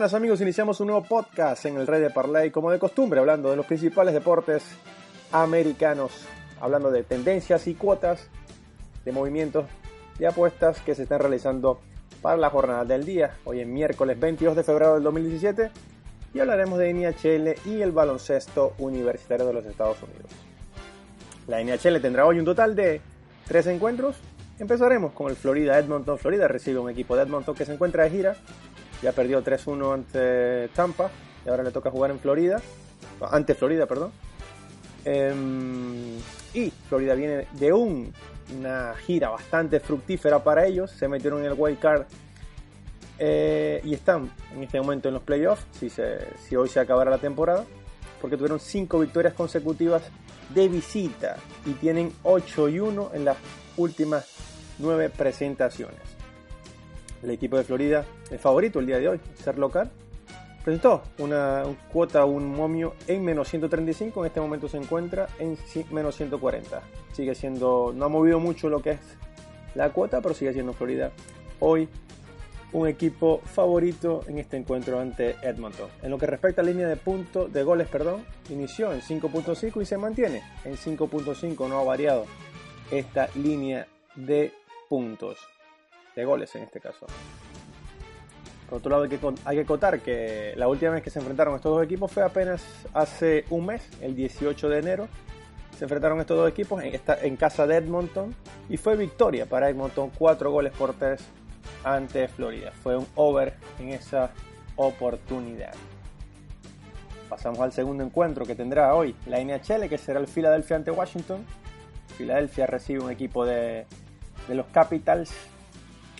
Buenas amigos, iniciamos un nuevo podcast en el Rey de Parlay, como de costumbre, hablando de los principales deportes americanos, hablando de tendencias y cuotas de movimientos de apuestas que se están realizando para la jornada del día. Hoy es miércoles 22 de febrero del 2017 y hablaremos de NHL y el baloncesto universitario de los Estados Unidos. La NHL tendrá hoy un total de tres encuentros. Empezaremos con el Florida Edmonton. Florida recibe un equipo de Edmonton que se encuentra de gira ya perdió 3-1 ante Tampa y ahora le toca jugar en Florida, ante Florida, perdón. Em, y Florida viene de un- una gira bastante fructífera para ellos, se metieron en el wild card eh, y están en este momento en los playoffs, si hoy se acabara la temporada, porque tuvieron 5 victorias consecutivas de visita y tienen 8 y 1 en las últimas 9 presentaciones el equipo de Florida, el favorito el día de hoy, ser local, presentó una un cuota, un momio en menos 135, en este momento se encuentra en menos 140. Sigue siendo, no ha movido mucho lo que es la cuota, pero sigue siendo Florida hoy un equipo favorito en este encuentro ante Edmonton. En lo que respecta a línea de puntos, de goles, perdón, inició en 5.5 y se mantiene en 5.5, no ha variado esta línea de puntos de goles en este caso. Por otro lado, hay que, hay que acotar que la última vez que se enfrentaron estos dos equipos fue apenas hace un mes, el 18 de enero. Se enfrentaron estos dos equipos en, esta- en casa de Edmonton y fue victoria para Edmonton, 4 goles por 3 ante Florida. Fue un over en esa oportunidad. Pasamos al segundo encuentro que tendrá hoy la NHL, que será el Philadelphia ante Washington. Philadelphia recibe un equipo de, de los Capitals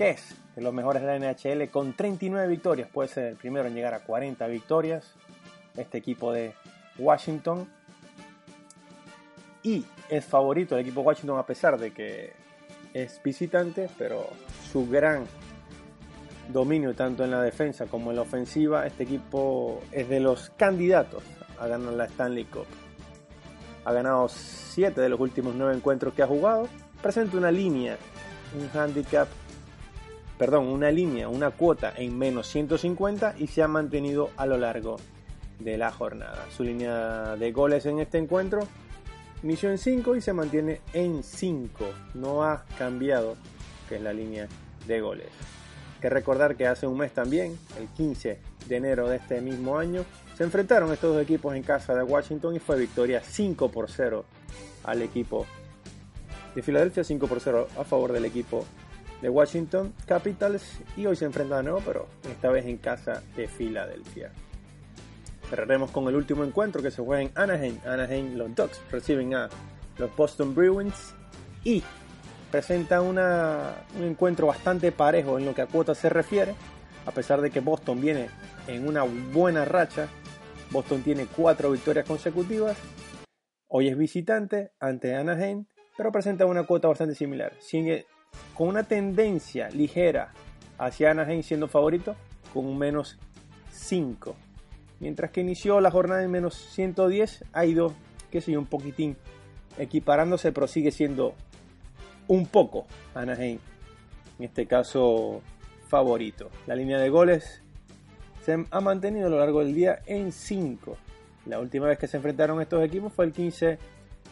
es de los mejores de la NHL con 39 victorias. Puede ser el primero en llegar a 40 victorias. Este equipo de Washington. Y es favorito el equipo Washington a pesar de que es visitante, pero su gran dominio tanto en la defensa como en la ofensiva, este equipo es de los candidatos a ganar la Stanley Cup. Ha ganado 7 de los últimos 9 encuentros que ha jugado. Presenta una línea, un handicap perdón, una línea, una cuota en menos 150 y se ha mantenido a lo largo de la jornada. Su línea de goles en este encuentro inició en 5 y se mantiene en 5. No ha cambiado, que es la línea de goles. Hay que recordar que hace un mes también, el 15 de enero de este mismo año, se enfrentaron estos dos equipos en casa de Washington y fue victoria 5 por 0 al equipo de Filadelfia, 5 por 0 a favor del equipo de Washington Capitals y hoy se enfrentan de nuevo, pero esta vez en casa de Filadelfia. Cerraremos con el último encuentro que se juega en Anaheim. Anaheim, los Ducks reciben a los Boston Bruins y presenta una, un encuentro bastante parejo en lo que a cuotas se refiere, a pesar de que Boston viene en una buena racha. Boston tiene cuatro victorias consecutivas. Hoy es visitante ante Anaheim, pero presenta una cuota bastante similar. Sigue con una tendencia ligera hacia Anaheim siendo favorito, con un menos 5. Mientras que inició la jornada en menos 110, ha ido, qué sé yo, un poquitín equiparándose, pero sigue siendo un poco Anaheim, en este caso favorito. La línea de goles se ha mantenido a lo largo del día en 5. La última vez que se enfrentaron estos equipos fue el 15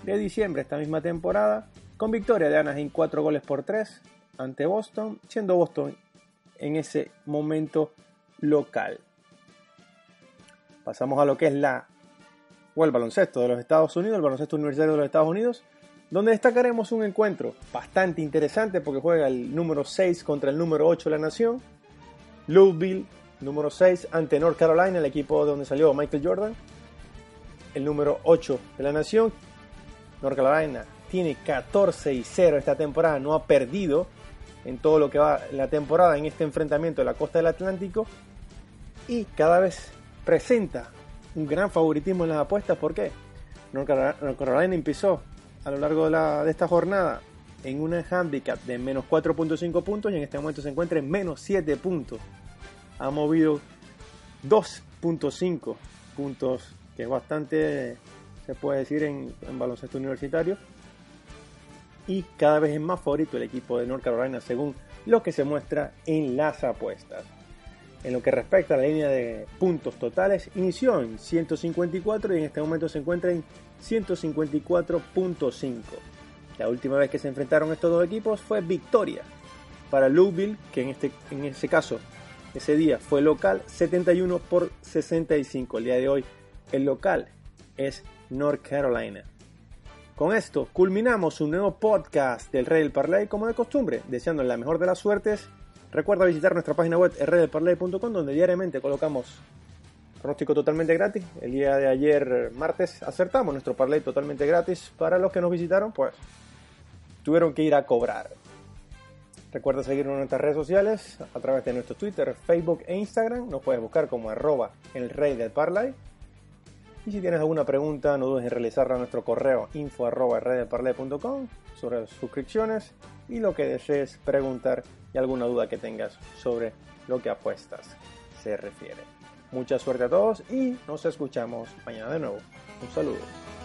de diciembre, esta misma temporada, con victoria de Anaheim 4 goles por 3 ante Boston, siendo Boston en ese momento local. Pasamos a lo que es la o el baloncesto de los Estados Unidos, el baloncesto universitario de los Estados Unidos, donde destacaremos un encuentro bastante interesante porque juega el número 6 contra el número 8 de la nación, Louisville, número 6 ante North Carolina, el equipo de donde salió Michael Jordan, el número 8 de la nación, North Carolina tiene 14 y 0 esta temporada, no ha perdido en todo lo que va la temporada en este enfrentamiento de la costa del Atlántico y cada vez presenta un gran favoritismo en las apuestas. ¿Por qué? North Carolina empezó a lo largo de, esta jornada en una handicap de menos 4.5 puntos y en este momento se encuentra en menos 7 puntos. Ha movido 2.5 puntos, que es bastante, se puede decir, en baloncesto universitario. Y cada vez es más favorito el equipo de North Carolina según lo que se muestra en las apuestas. En lo que respecta a la línea de puntos totales, inició en 154 y en este momento se encuentra en 154.5. La última vez que se enfrentaron estos dos equipos fue victoria para Louisville, que en, este, en ese caso, ese día fue local 71 por 65. El día de hoy, el local es North Carolina. Con esto culminamos un nuevo podcast del Rey del Parlay como de costumbre, deseando la mejor de las suertes Recuerda visitar nuestra página web rdelparlay.com donde diariamente colocamos pronóstico totalmente gratis. El día de ayer, martes, acertamos nuestro parlay totalmente gratis. Para los que nos visitaron, pues tuvieron que ir a cobrar. Recuerda seguirnos en nuestras redes sociales a través de nuestro Twitter, Facebook e Instagram. Nos puedes buscar como arroba el rey del parlay. Y si tienes alguna pregunta, no dudes en realizarla a nuestro correo info sobre suscripciones y lo que desees preguntar y alguna duda que tengas sobre lo que apuestas se refiere. Mucha suerte a todos y nos escuchamos mañana de nuevo. Un saludo.